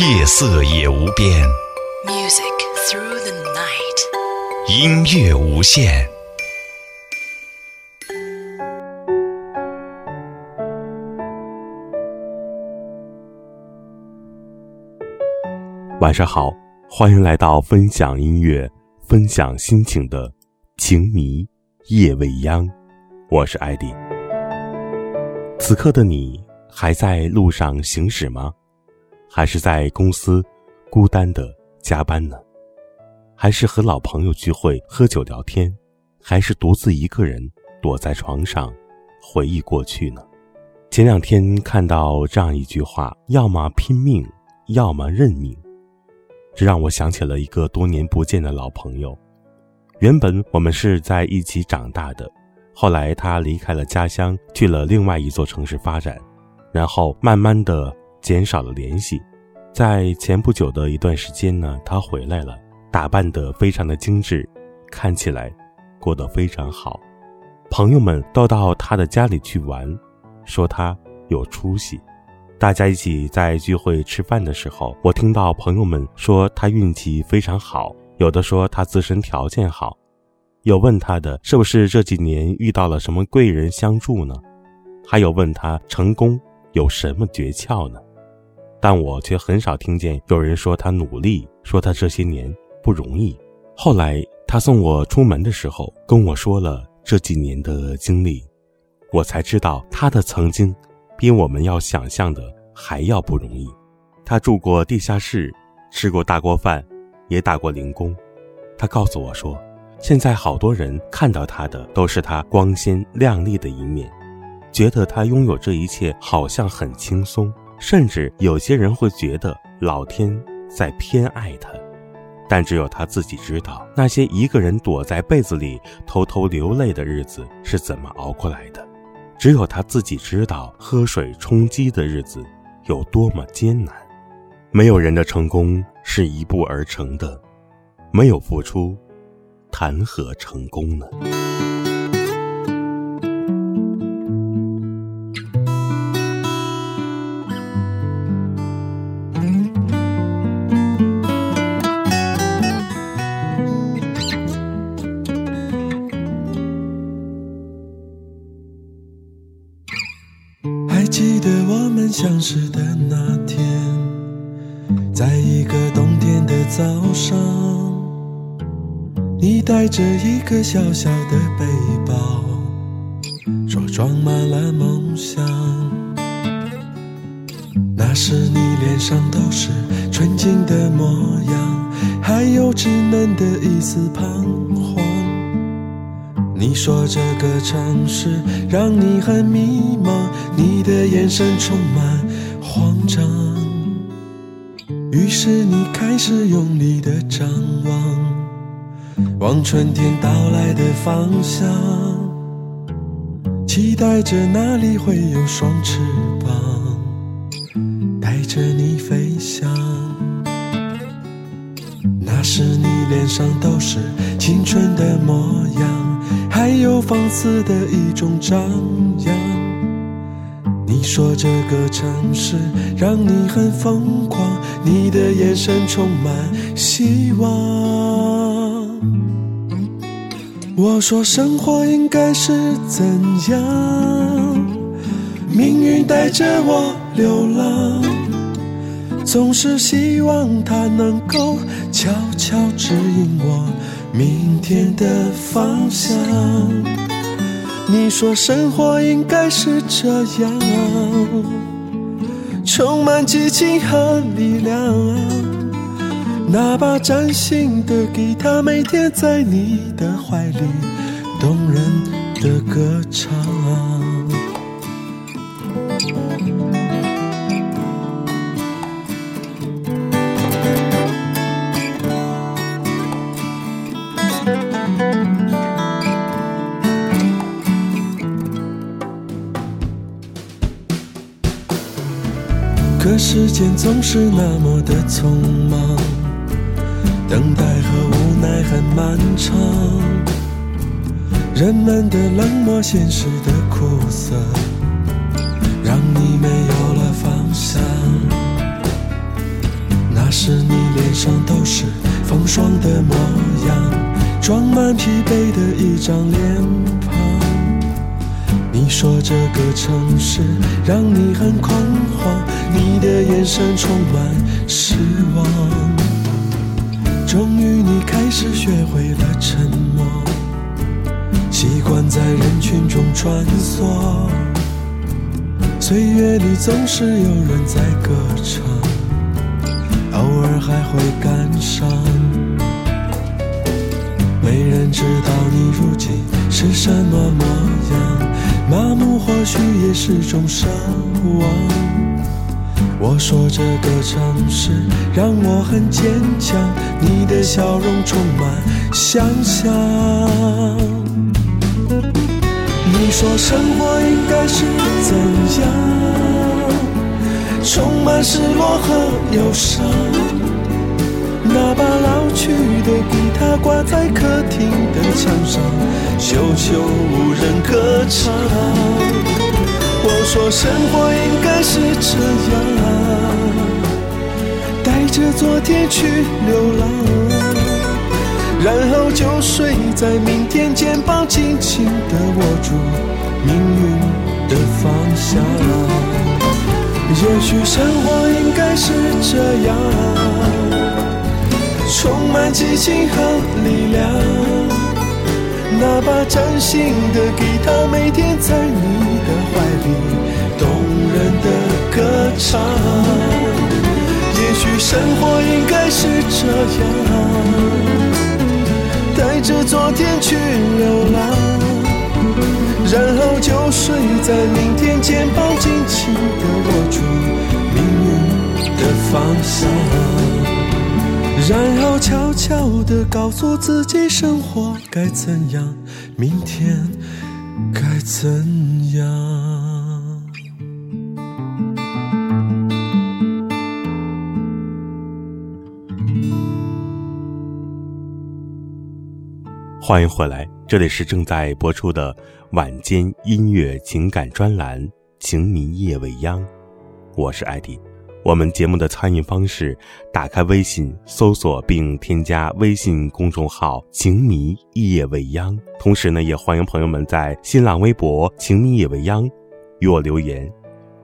夜色也无边，Music through the night。音乐无限。晚上好，欢迎来到分享音乐、分享心情的情迷夜未央，我是艾迪。此刻的你还在路上行驶吗？还是在公司孤单的加班呢？还是和老朋友聚会喝酒聊天？还是独自一个人躲在床上回忆过去呢？前两天看到这样一句话：要么拼命，要么认命。这让我想起了一个多年不见的老朋友。原本我们是在一起长大的，后来他离开了家乡，去了另外一座城市发展，然后慢慢的减少了联系。在前不久的一段时间呢，他回来了，打扮得非常的精致，看起来过得非常好。朋友们都到他的家里去玩，说他有出息。大家一起在聚会吃饭的时候，我听到朋友们说他运气非常好，有的说他自身条件好，有问他的是不是这几年遇到了什么贵人相助呢？还有问他成功有什么诀窍呢？但我却很少听见有人说他努力，说他这些年不容易。后来他送我出门的时候，跟我说了这几年的经历，我才知道他的曾经。比我们要想象的还要不容易。他住过地下室，吃过大锅饭，也打过零工。他告诉我说，现在好多人看到他的都是他光鲜亮丽的一面，觉得他拥有这一切好像很轻松，甚至有些人会觉得老天在偏爱他。但只有他自己知道，那些一个人躲在被子里偷偷流泪的日子是怎么熬过来的。只有他自己知道，喝水充饥的日子有多么艰难。没有人的成功是一步而成的，没有付出，谈何成功呢？小小的背包，说装满了梦想。那时你脸上都是纯净的模样，还有稚嫩的一丝彷徨。你说这个城市让你很迷茫，你的眼神充满慌张。于是你开始用力的张望，往春天到来的方向，期待着那里会有双翅膀，带着你飞翔。那时你脸上都是青春的模样，还有放肆的一种张扬。你说这个城市让你很疯狂，你的眼神充满希望。我说生活应该是怎样？命运带着我流浪。总是希望它能够悄悄指引我明天的方向。你说生活应该是这样，充满激情和力量。那把崭新的吉他，每天在你的怀里动人的歌唱。可时间总是那么的匆忙，等待和无奈很漫长，人们的冷漠，现实的苦涩，让你没有了方向。那时你脸上都是风霜的模样，装满疲惫的一张脸庞。你说这个城市让你很恐慌，你的眼神充满失望。终于你开始学会了沉默，习惯在人群中穿梭。岁月里总是有人在歌唱，偶尔还会感伤。没人知道你如今是什么模样。麻木或许也是种奢望。我说这个城市让我很坚强，你的笑容充满想象。你说生活应该是怎样？充满失落和忧伤。那把老去的吉他挂在客厅的墙上，久久无人歌唱。我说生活应该是这样，带着昨天去流浪，然后就睡在明天，肩膀紧紧地握住命运的方向。也许生活应该是这样。充满激情和力量，那把崭新的吉他，每天在你的怀歌唱。也许生活应该是这样，带着昨天去流浪，然后就睡在明天，肩膀紧紧地握住命运的方向。然后悄悄地告诉自己，生活该怎样，明天该怎样。欢迎回来，这里是正在播出的晚间音乐情感专栏《情迷夜未央》，我是艾迪。我们节目的参与方式：打开微信搜索并添加微信公众号“情迷夜未央”。同时呢，也欢迎朋友们在新浪微博“情迷夜未央”与我留言，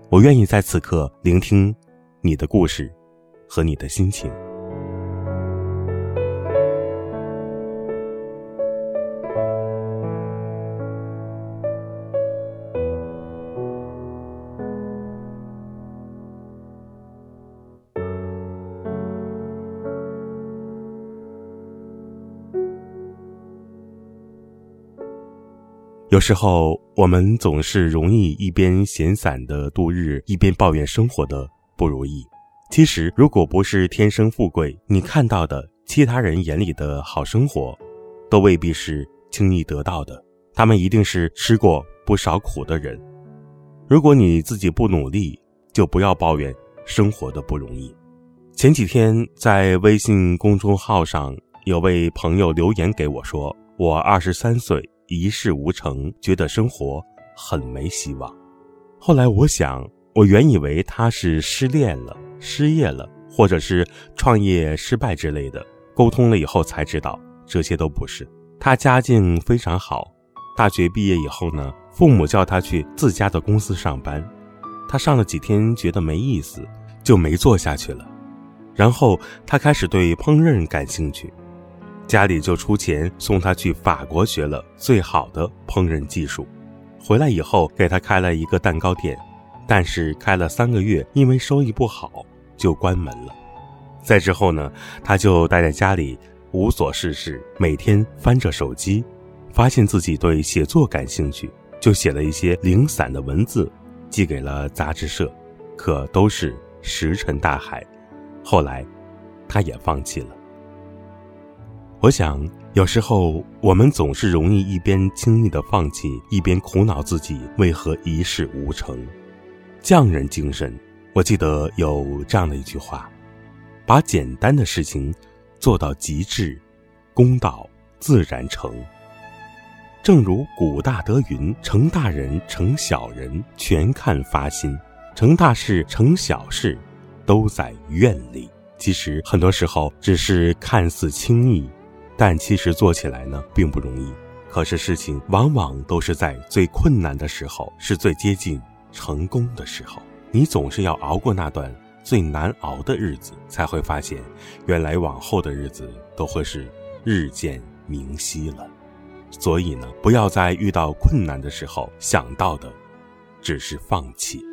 我愿意在此刻聆听你的故事和你的心情。有时候，我们总是容易一边闲散的度日，一边抱怨生活的不如意。其实，如果不是天生富贵，你看到的其他人眼里的好生活，都未必是轻易得到的。他们一定是吃过不少苦的人。如果你自己不努力，就不要抱怨生活的不容易。前几天在微信公众号上，有位朋友留言给我说：“我二十三岁，一事无成，觉得生活很没希望。”后来我想，我原以为他是失恋了、失业了，或者是创业失败之类的。沟通了以后才知道，这些都不是。他家境非常好，大学毕业以后呢，父母叫他去自家的公司上班，他上了几天觉得没意思，就没做下去了。然后他开始对烹饪感兴趣，家里就出钱送他去法国学了最好的烹饪技术。回来以后给他开了一个蛋糕店，但是开了三个月，因为收益不好就关门了。再之后呢，他就待在家里无所事事，每天翻着手机，发现自己对写作感兴趣，就写了一些零散的文字，寄给了杂志社，可都是石沉大海。后来，他也放弃了。我想，有时候我们总是容易一边轻易的放弃，一边苦恼自己为何一事无成。匠人精神，我记得有这样的一句话：把简单的事情做到极致，功道自然成。正如古大德云：“成大人，成小人，全看发心；成大事，成小事。”都在愿力。其实很多时候只是看似轻易，但其实做起来呢并不容易。可是事情往往都是在最困难的时候，是最接近成功的时候。你总是要熬过那段最难熬的日子，才会发现，原来往后的日子都会是日渐明晰了。所以呢，不要在遇到困难的时候想到的，只是放弃。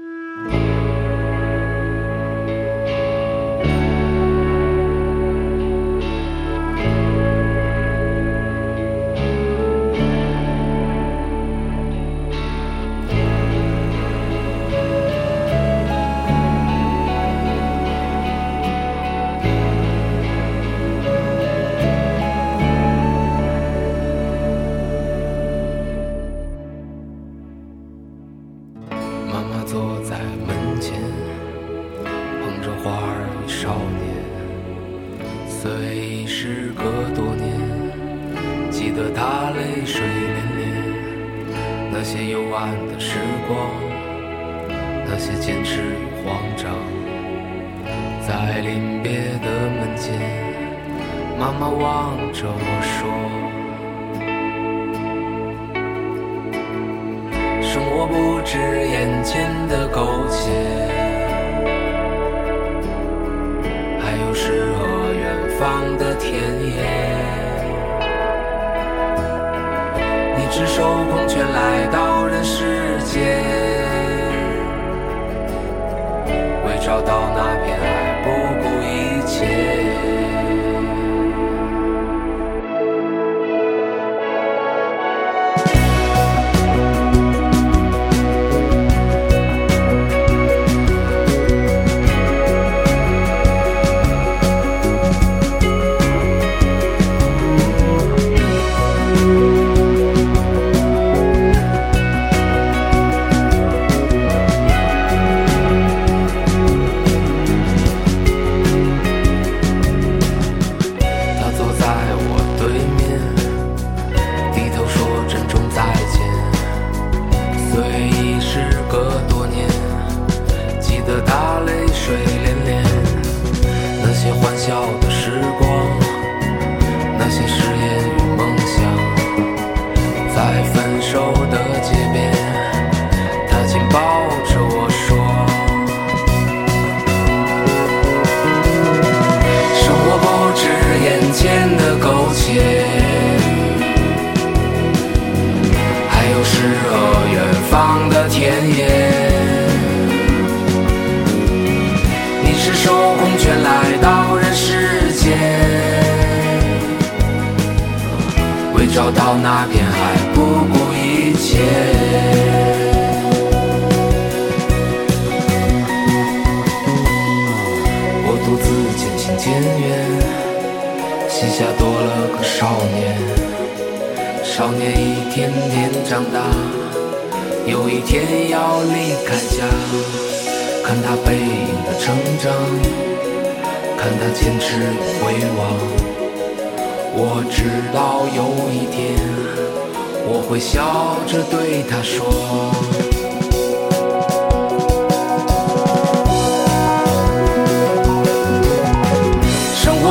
少年。少年一天天长大，有一天要离开家。看他背影的成长，看他坚持与回望。我知道有一天，我会笑着对他说。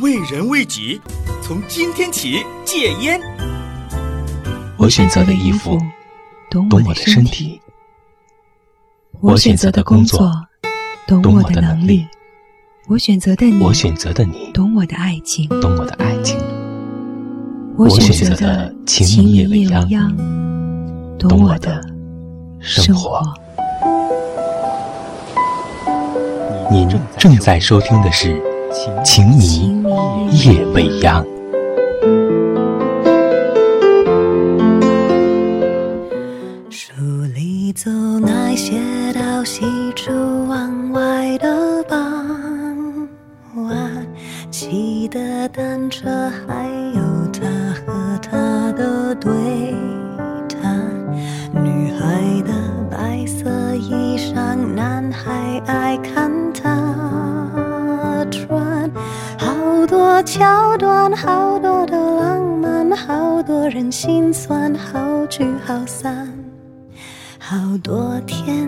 为人为己，从今天起戒烟。我选择的衣服懂我的身体，我选择的工作懂我的能力，我选择的你，我选择的你懂我的爱情，懂我的爱情。我选择的情迷夜未央，懂我的生活。您正在收听的是。情迷夜未央。书里走那些到喜出望外的傍晚，骑的单车，还桥段，好多的浪漫，好多人心酸，好聚好散，好多天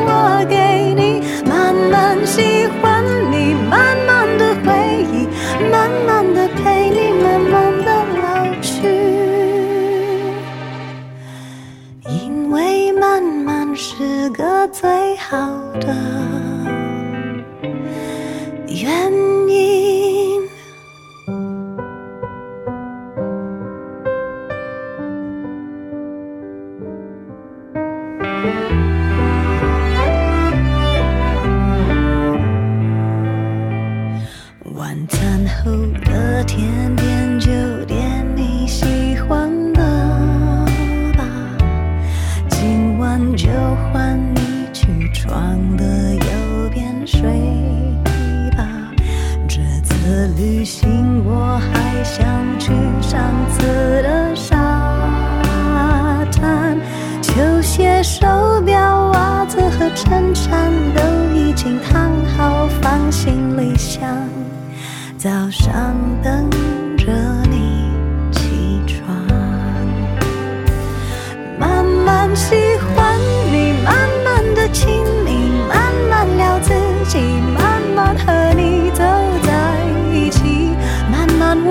个最好的。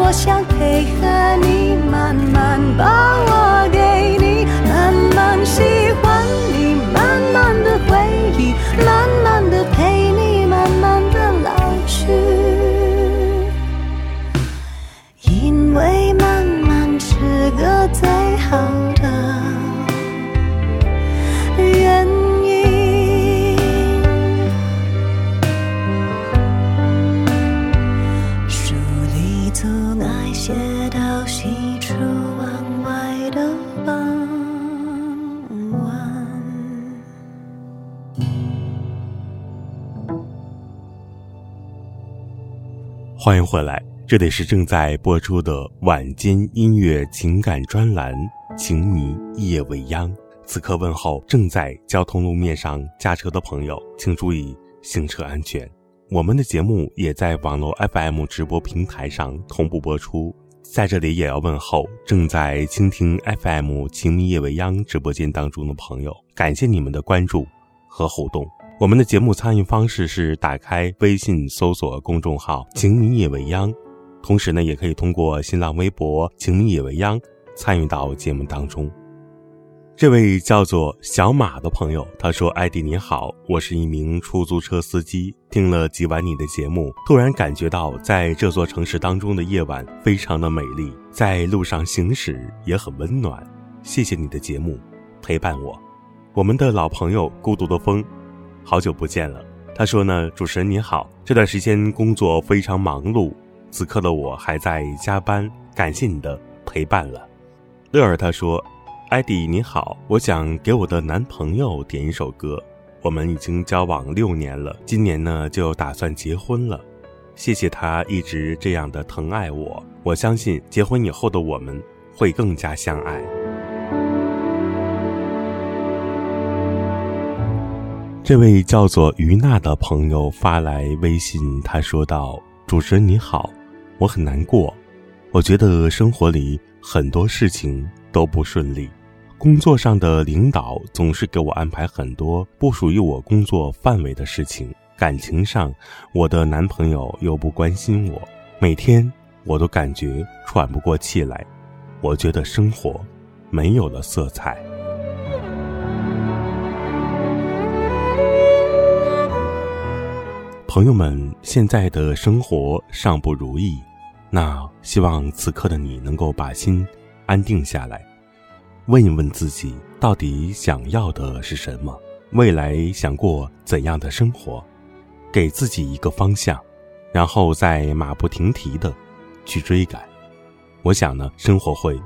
我想配合你，慢慢把我给你，慢慢喜欢你，慢慢的回忆，慢慢的陪欢迎回来，这里是正在播出的晚间音乐情感专栏《情迷夜未央》。此刻问候正在交通路面上驾车的朋友，请注意行车安全。我们的节目也在网络 FM 直播平台上同步播出，在这里也要问候正在倾听 FM《情迷夜未央》直播间当中的朋友，感谢你们的关注和互动。我们的节目参与方式是打开微信搜索公众号“情迷夜未央”，同时呢，也可以通过新浪微博“情迷夜未央”参与到节目当中。这位叫做小马的朋友，他说：“艾迪你好，我是一名出租车司机，听了几晚你的节目，突然感觉到在这座城市当中的夜晚非常的美丽，在路上行驶也很温暖。谢谢你的节目陪伴我，我们的老朋友孤独的风。”好久不见了，他说呢，主持人你好，这段时间工作非常忙碌，此刻的我还在加班，感谢你的陪伴了。乐儿他说，艾迪你好，我想给我的男朋友点一首歌，我们已经交往六年了，今年呢就打算结婚了，谢谢他一直这样的疼爱我，我相信结婚以后的我们会更加相爱。这位叫做于娜的朋友发来微信，他说道：“主持人你好，我很难过，我觉得生活里很多事情都不顺利，工作上的领导总是给我安排很多不属于我工作范围的事情，感情上我的男朋友又不关心我，每天我都感觉喘不过气来，我觉得生活没有了色彩。”朋友们，现在的生活尚不如意，那希望此刻的你能够把心安定下来，问一问自己，到底想要的是什么？未来想过怎样的生活？给自己一个方向，然后再马不停蹄的去追赶。我想呢，生活会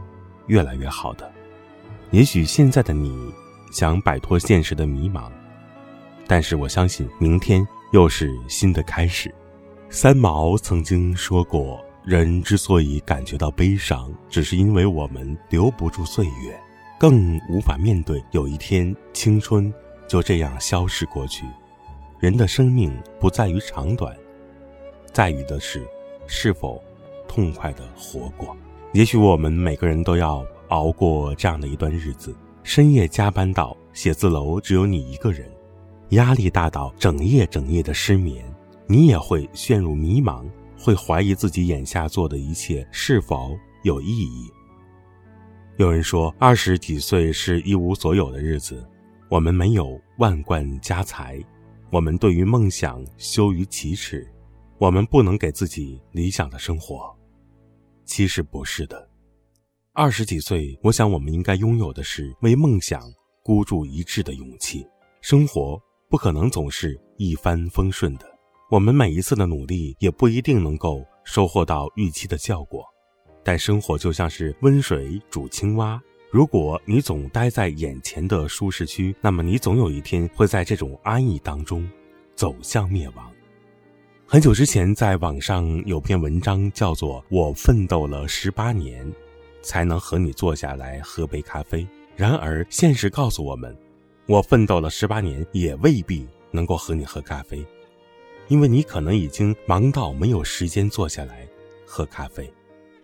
越来越好的。也许现在的你想摆脱现实的迷茫，但是我相信明天。又是新的开始。三毛曾经说过：“人之所以感觉到悲伤，只是因为我们留不住岁月，更无法面对有一天青春就这样消逝过去。”人的生命不在于长短，在于的是是否痛快的活过。也许我们每个人都要熬过这样的一段日子：深夜加班到写字楼只有你一个人，压力大到整夜整夜的失眠，你也会陷入迷茫，会怀疑自己眼下做的一切是否有意义。有人说，二十几岁是一无所有的日子。我们没有万贯家财，我们对于梦想羞于启齿，我们不能给自己理想的生活。其实不是的，二十几岁，我想我们应该拥有的是为梦想孤注一掷的勇气。生活不可能总是一帆风顺的，我们每一次的努力也不一定能够收获到预期的效果。但生活就像是温水煮青蛙。如果你总待在眼前的舒适区，那么你总有一天会在这种安逸当中走向灭亡。很久之前，在网上有篇文章叫做《我奋斗了十八年，才能和你坐下来喝杯咖啡》。然而，现实告诉我们，我奋斗了十八年，也未必能够和你喝咖啡，因为你可能已经忙到没有时间坐下来喝咖啡。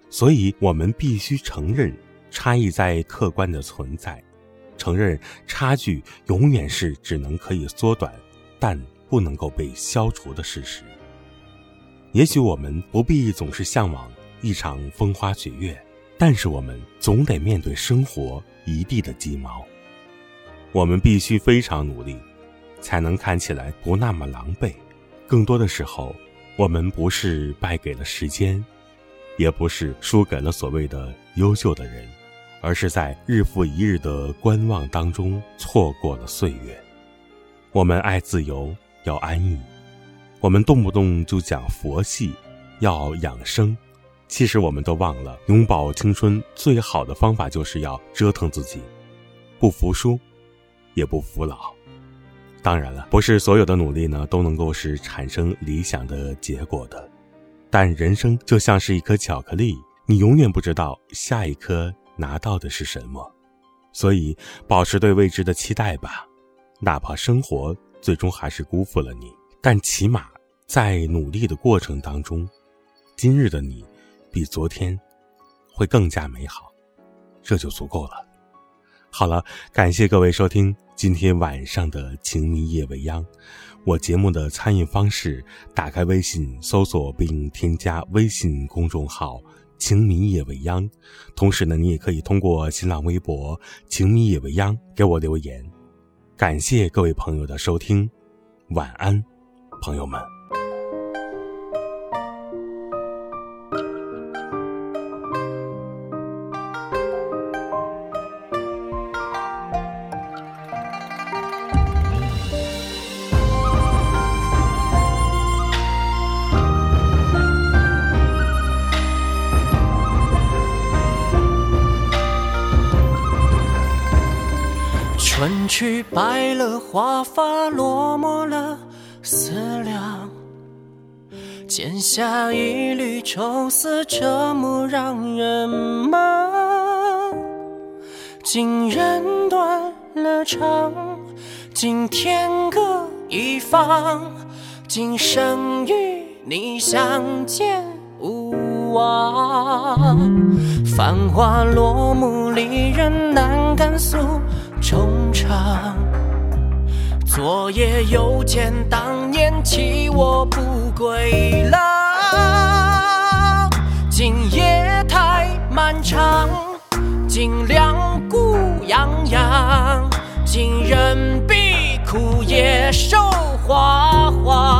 所以，我们必须承认。差异在客观的存在，承认差距永远是只能可以缩短，但不能够被消除的事实。也许我们不必总是向往一场风花雪月，但是我们总得面对生活一地的鸡毛。我们必须非常努力，才能看起来不那么狼狈。更多的时候，我们不是败给了时间，也不是输给了所谓的优秀的人。而是在日复一日的观望当中错过了岁月。我们爱自由，要安逸；我们动不动就讲佛系，要养生。其实我们都忘了，永葆青春最好的方法就是要折腾自己，不服输，也不服老。当然了，不是所有的努力呢都能够是产生理想的结果的。但人生就像是一颗巧克力，你永远不知道下一颗。拿到的是什么？所以保持对未知的期待吧，哪怕生活最终还是辜负了你，但起码在努力的过程当中，今日的你比昨天会更加美好，这就足够了。好了，感谢各位收听今天晚上的《情迷夜未央》。我节目的参与方式：打开微信搜索并添加微信公众号。情迷夜未央，同时呢，你也可以通过新浪微博“情迷夜未央”给我留言。感谢各位朋友的收听，晚安，朋友们。去白了华发，落寞了思量。剪下一缕愁丝，折磨让人忙。今人断了肠，今天各一方。今生与你相见无望。繁华落幕，离人难敢诉。衷肠，昨夜又见当年弃我不归郎。今夜太漫长，今两股洋洋，今人比枯叶瘦花黄。